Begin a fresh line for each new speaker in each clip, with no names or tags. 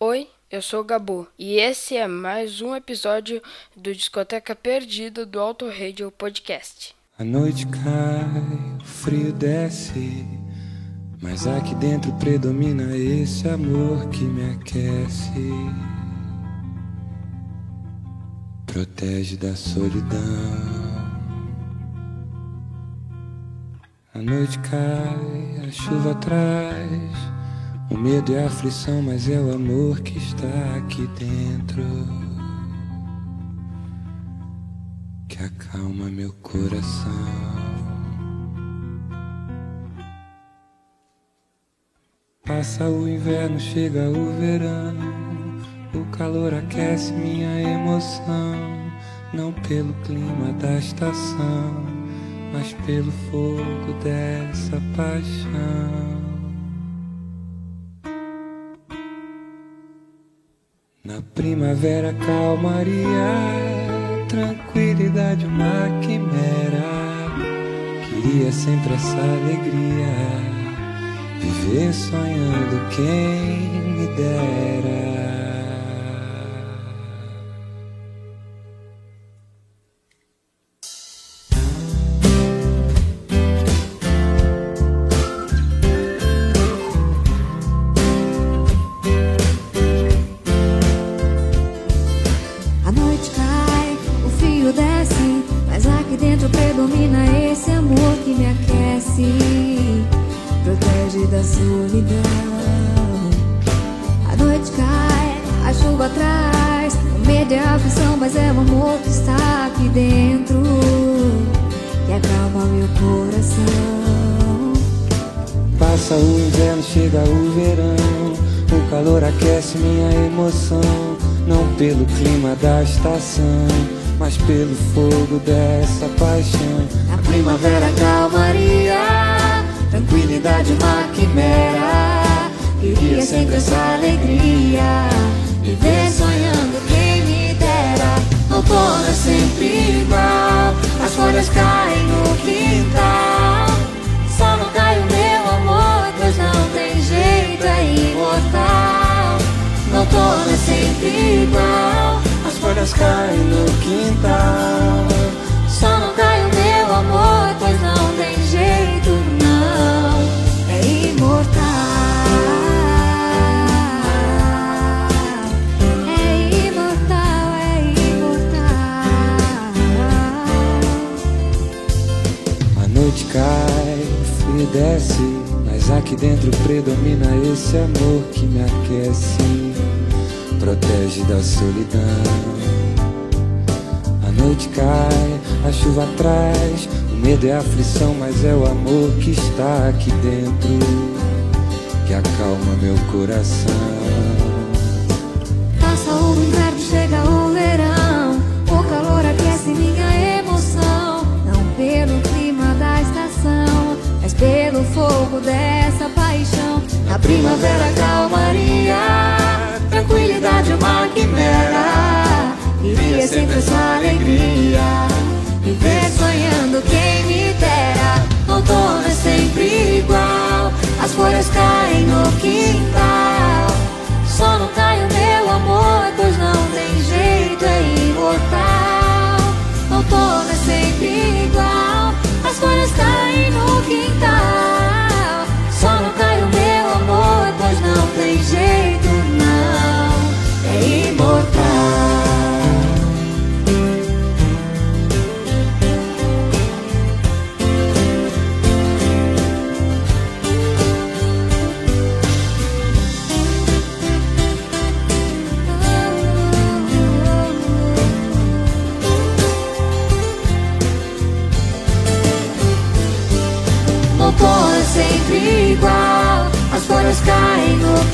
Oi, eu sou o Gabu e esse é mais um episódio do Discoteca Perdida do Auto Radio Podcast.
A noite cai, o frio desce, mas aqui dentro predomina esse amor que me aquece. Protege da solidão. A noite cai, a chuva traz o medo é a aflição, mas é o amor que está aqui dentro. Que acalma meu coração. Passa o inverno, chega o verão. O calor aquece minha emoção. Não pelo clima da estação, mas pelo fogo dessa paixão. Na primavera, calmaria, tranquilidade, uma quimera. Queria sempre essa alegria, viver sonhando quem me dera.
A primavera calmaria, tranquilidade uma quimera. Queria sempre essa alegria, viver sonhando quem me dera. Outono é sempre igual, as folhas caem no quintal. Só não cai o meu amor, pois não tem jeito, é imortal. Outono é sempre igual
folhas caem no quintal.
Só não cai o meu amor, pois não tem jeito, não. É imortal. É imortal, é imortal.
A noite cai, o frio desce. Mas aqui dentro predomina esse amor que me aquece protege da solidão. A noite cai, a chuva traz, o medo é a aflição, mas é o amor que está aqui dentro que acalma meu coração.
Passa o inverno, chega o verão, o calor aquece minha emoção, não pelo clima da estação, mas pelo fogo dessa paixão. Na primavera calmaria tranquilidade uma quimera. Queria sempre essa alegria. Viver sonhando quem me dera. Outono é sempre igual. As folhas caem no quintal. Só não cai o meu amor, pois não tem jeito, é imortal. Outono é sempre igual. As folhas caem no quintal.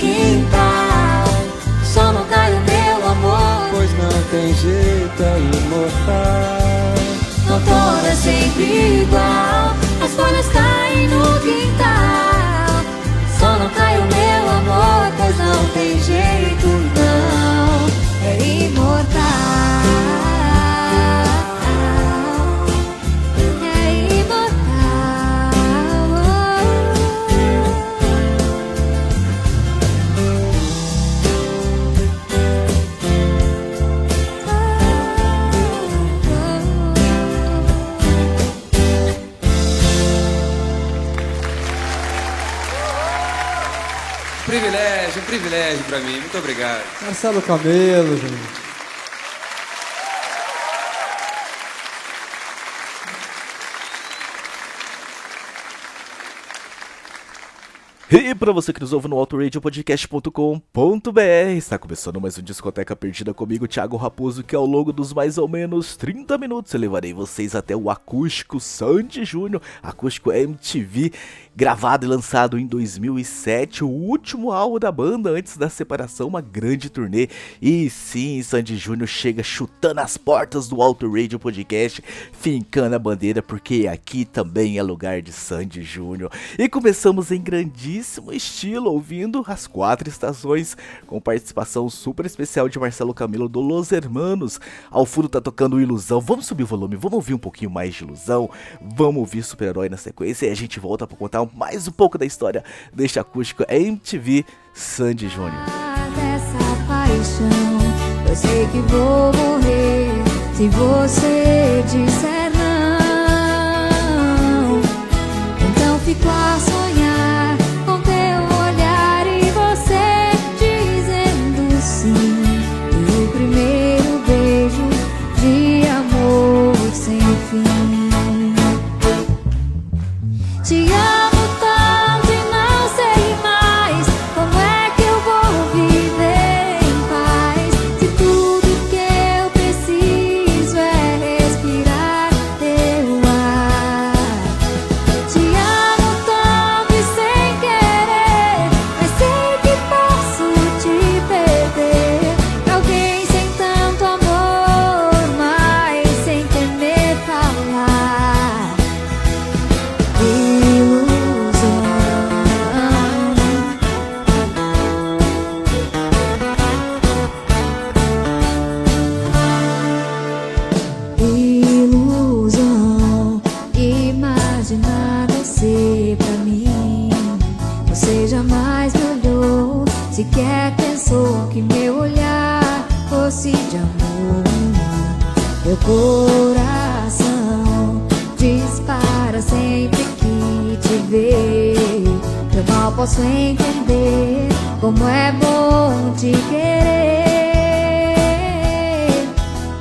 Quintal. Só não cai o meu amor.
Pois não tem jeito, é imortal.
Doutor é sempre igual. As folhas caem no quintal.
Privilégio, para mim. Muito obrigado.
Marcelo Camelo, gente.
E para você que nos ouve no autoradiopodcast.com.br, está começando mais um Discoteca Perdida comigo, Thiago Raposo, que ao longo dos mais ou menos 30 minutos eu levarei vocês até o acústico Sandy Júnior, acústico MTV, gravado e lançado em 2007, o último álbum da banda antes da separação, uma grande turnê. E sim, Sandy Júnior chega chutando as portas do Auto Radio Podcast, fincando a bandeira, porque aqui também é lugar de Sandy Júnior. E começamos em grandíssimo estilo, ouvindo as quatro estações, com participação super especial de Marcelo Camilo do Los Hermanos. Ao fundo tá tocando Ilusão. Vamos subir o volume, vamos ouvir um pouquinho mais de Ilusão, vamos ouvir Super-Herói na sequência e a gente volta para contar mais um pouco da história deste acústico MTV Sandy Júnior.
Eu sei que vou morrer se você disser Sequer pensou que meu olhar Fosse de amor meu coração dispara sempre que te vê. Eu mal posso entender como é bom te querer.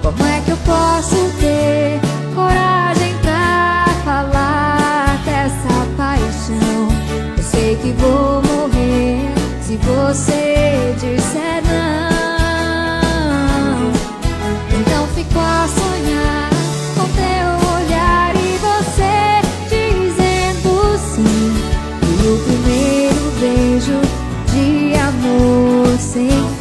Como é que eu posso ter se você disser não. Então fico a sonhar com teu olhar e você dizendo sim. E o primeiro beijo de amor sem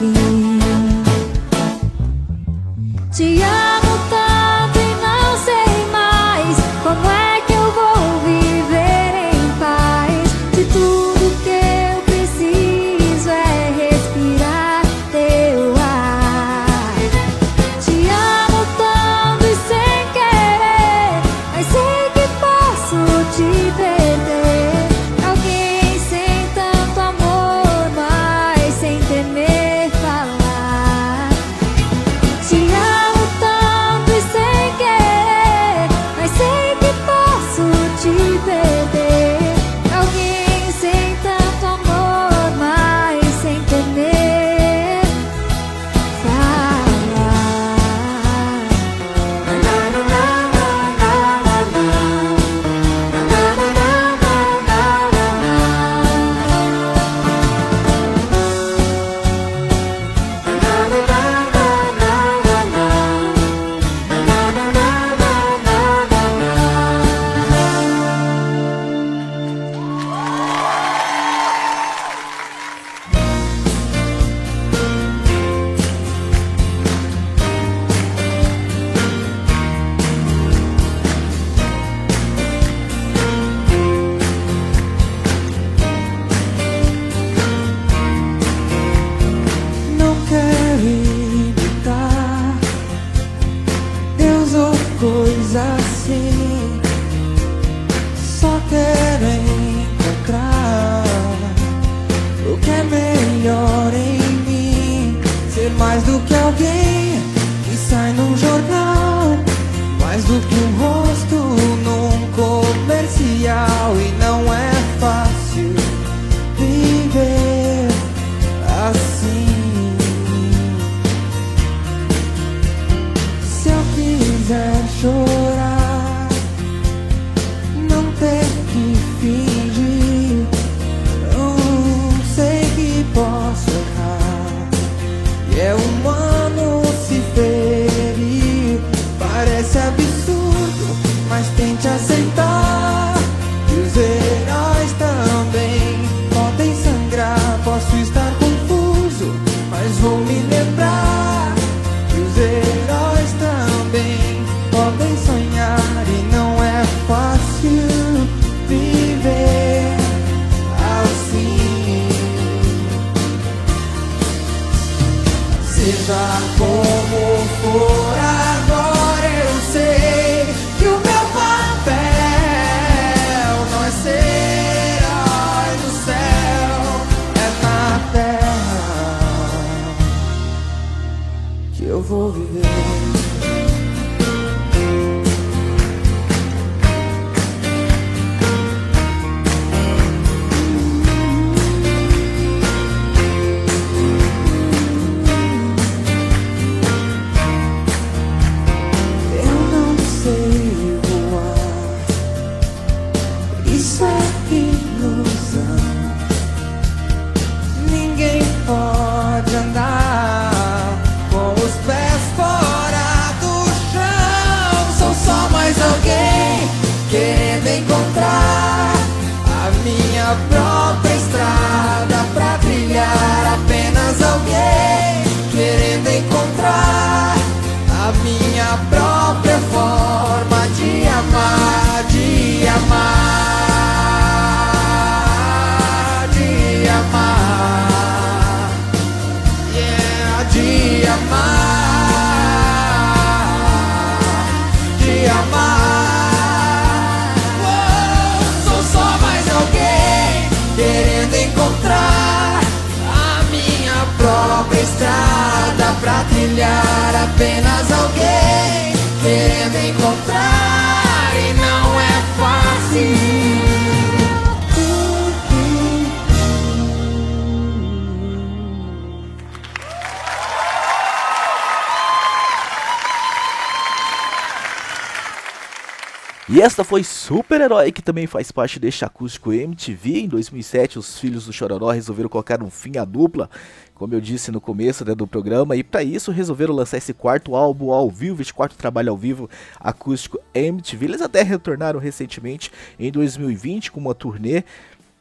E
esta foi Super Herói, que também faz parte deste acústico MTV. Em 2007, os filhos do Chororó resolveram colocar um fim à dupla, como eu disse no começo né, do programa, e para isso resolveram lançar esse quarto álbum ao vivo, esse quarto trabalho ao vivo acústico MTV. Eles até retornaram recentemente em 2020 com uma turnê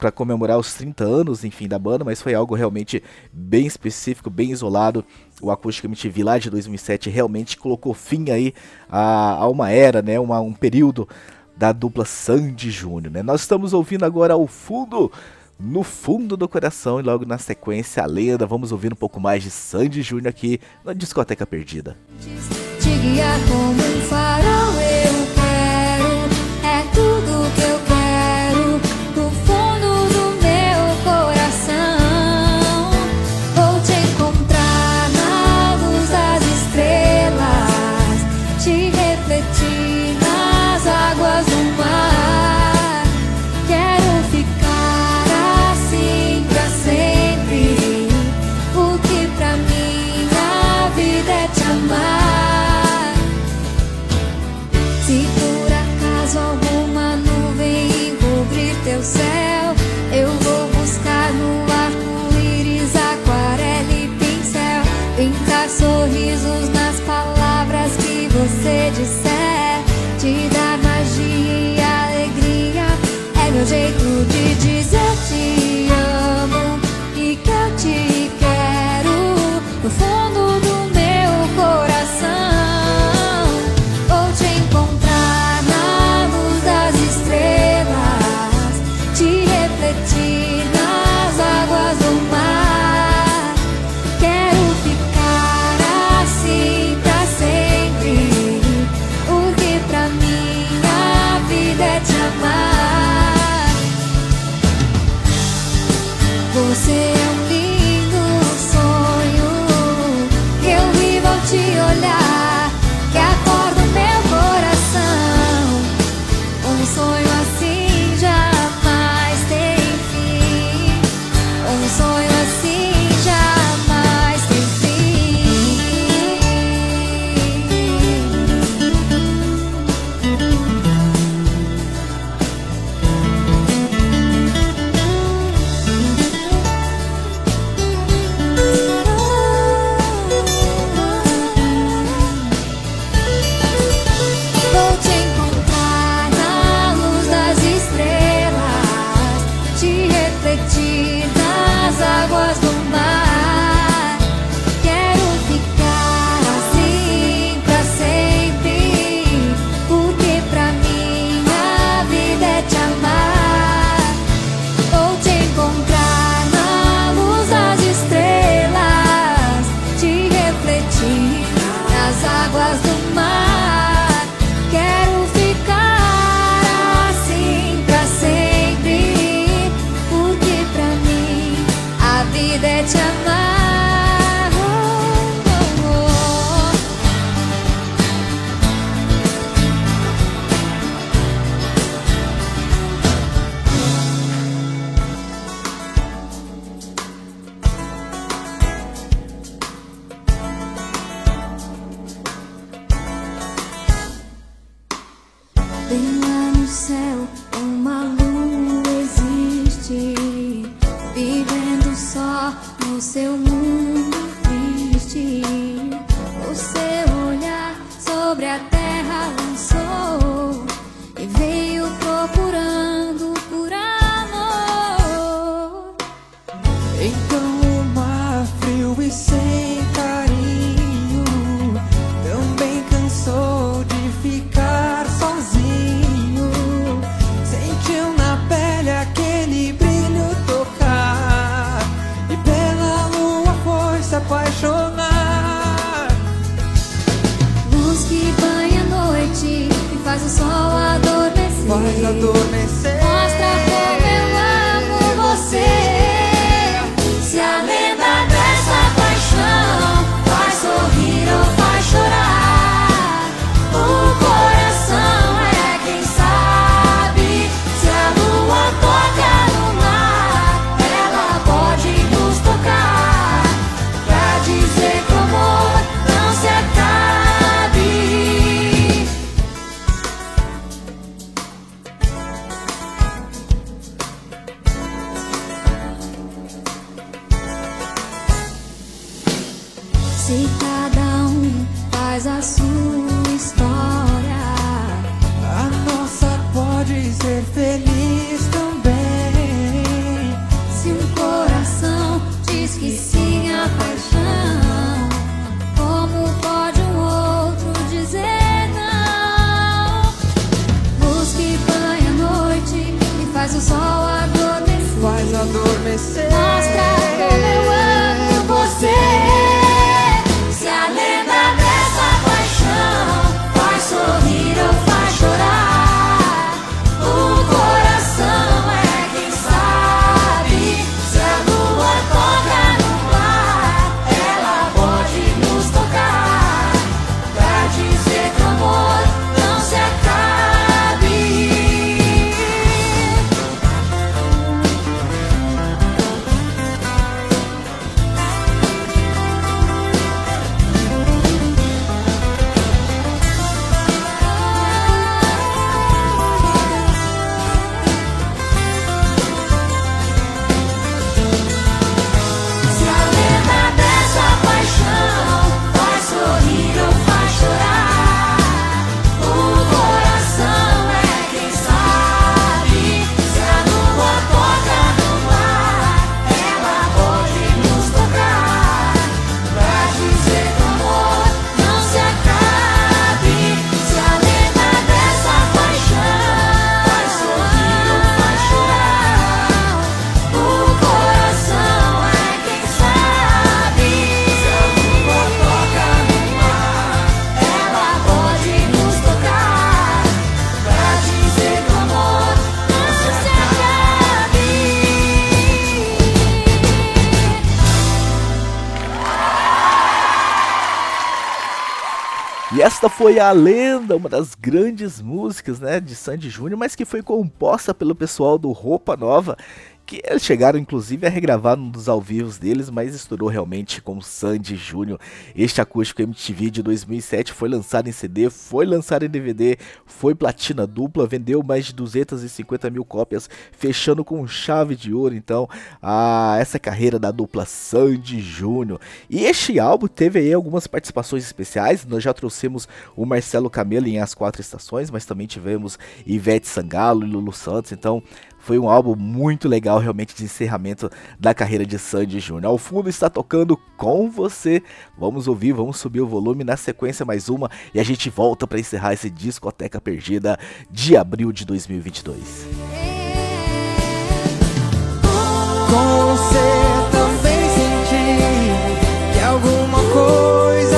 para comemorar os 30 anos, enfim, da banda, mas foi algo realmente bem específico, bem isolado. O Acústico MTV lá de 2007 realmente colocou fim aí a, a uma era, né, uma, um período da dupla Sandy Júnior, né? Nós estamos ouvindo agora ao fundo, no fundo do coração e logo na sequência a lenda. Vamos ouvir um pouco mais de Sandy Júnior aqui na Discoteca Perdida.
Te guiar como um say faz
a sua história,
A nossa pode ser feliz
foi a lenda, uma das grandes músicas, né, de Sandy Júnior, mas que foi composta pelo pessoal do Roupa Nova, que eles chegaram inclusive a regravar um dos ao vivos deles, mas estourou realmente com Sandy Júnior. Este acústico MTV de 2007 foi lançado em CD, foi lançado em DVD, foi platina dupla, vendeu mais de 250 mil cópias, fechando com chave de ouro, então, a essa carreira da dupla Sandy Júnior. E este álbum teve aí algumas participações especiais, nós já trouxemos o Marcelo Camelo em As Quatro Estações, mas também tivemos Ivete Sangalo e Lulu Santos, então foi um álbum muito legal, realmente, de encerramento da carreira de Sandy Júnior. Ao fundo está tocando com você. Vamos ouvir, vamos subir o volume. Na sequência, mais uma. E a gente volta para encerrar esse discoteca perdida de abril de 2022.
Com você também senti que alguma coisa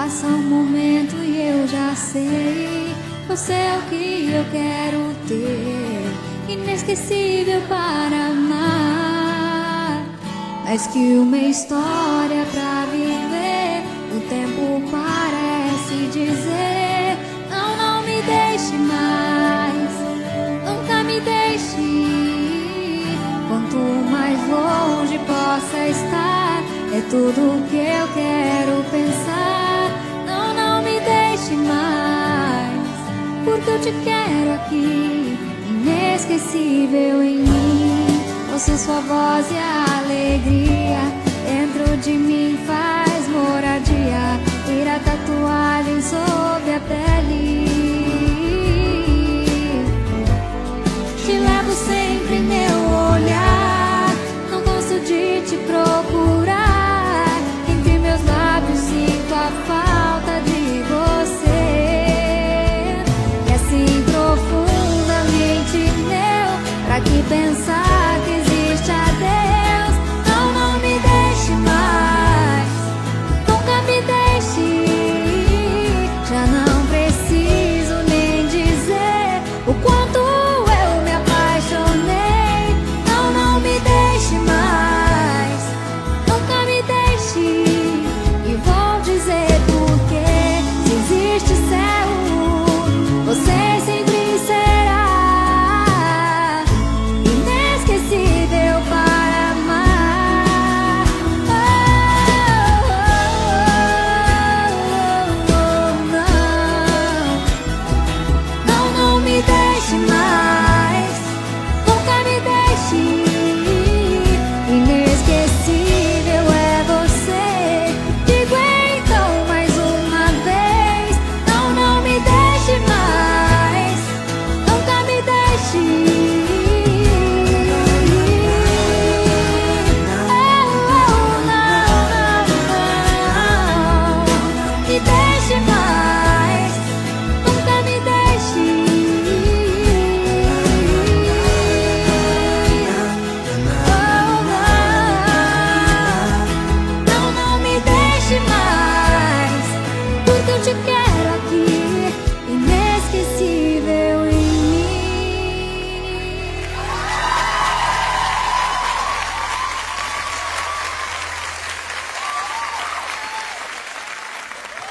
passa um momento e eu já sei, você é o que eu quero ter, inesquecível para amar, mais que uma história pra viver. O tempo parece dizer: Não, não me deixe mais, nunca me deixe. Quanto mais longe possa estar, é tudo que eu quero pensar. Deixe mais, porque eu te quero aqui, inesquecível em mim. Ouço sua voz e a alegria dentro de mim faz moradia. Tatuagem sobre a pele.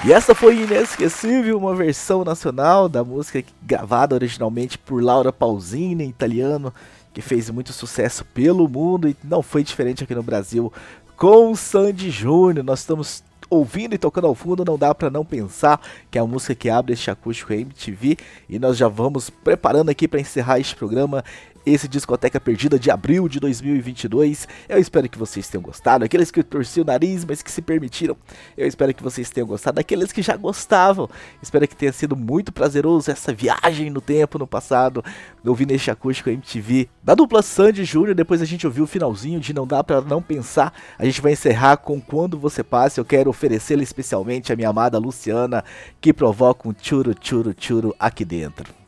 E
essa foi inesquecível, uma versão nacional da música gravada originalmente por Laura Pausini, italiano, que fez muito sucesso pelo mundo e não foi diferente aqui no Brasil com Sandy Júnior. Nós estamos ouvindo e tocando ao fundo, não dá pra não pensar que é a música que abre este acústico MTV e nós já vamos preparando aqui para encerrar este programa esse Discoteca Perdida de abril de 2022. Eu espero que vocês tenham gostado. Aqueles que torciam o nariz, mas que se permitiram. Eu espero que vocês tenham gostado. Aqueles que já gostavam. Espero que tenha sido muito prazeroso essa viagem no tempo, no passado. Ouvindo este acústico MTV da dupla Sandy Júnior. Depois a gente ouviu o finalzinho de Não Dá Pra Não Pensar. A gente vai encerrar com Quando Você Passe. Eu quero oferecê-la especialmente à minha amada Luciana, que provoca um churo, churo, churo aqui dentro.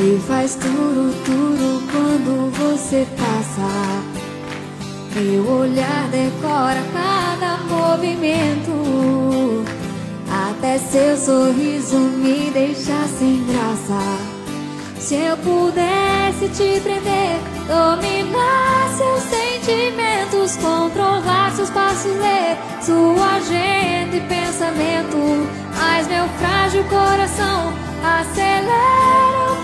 E faz tudo, tudo quando você passa. Meu olhar decora cada movimento. Até seu sorriso me deixa sem graça. Se eu pudesse te prender, dominar seus sentimentos, controlar seus passos, ler sua agenda e pensamento. Mas meu frágil coração acelera o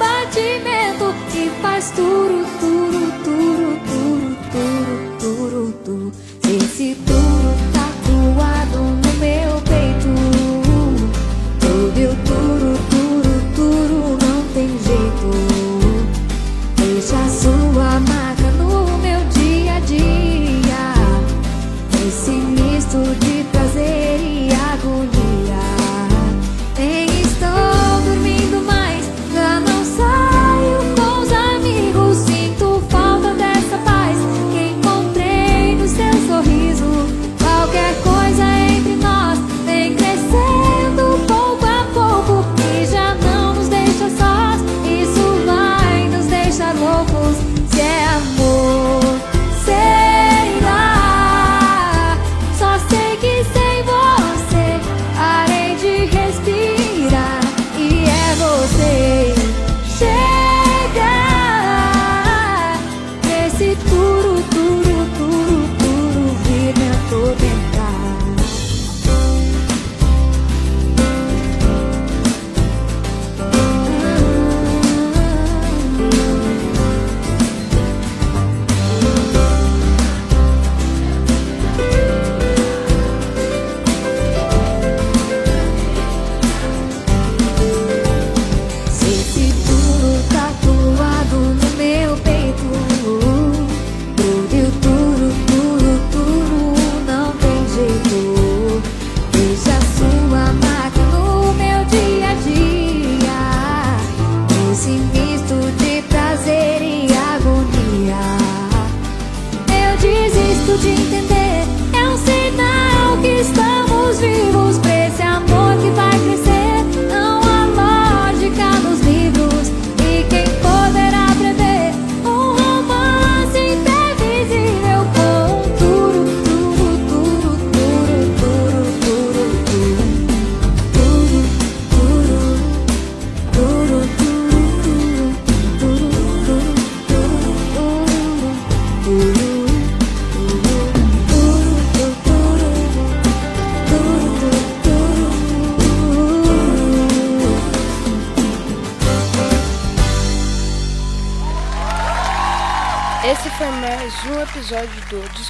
faz turu, turu, turu, turu, turu.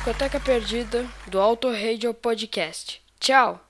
Discoteca Perdida do Auto Radio Podcast. Tchau!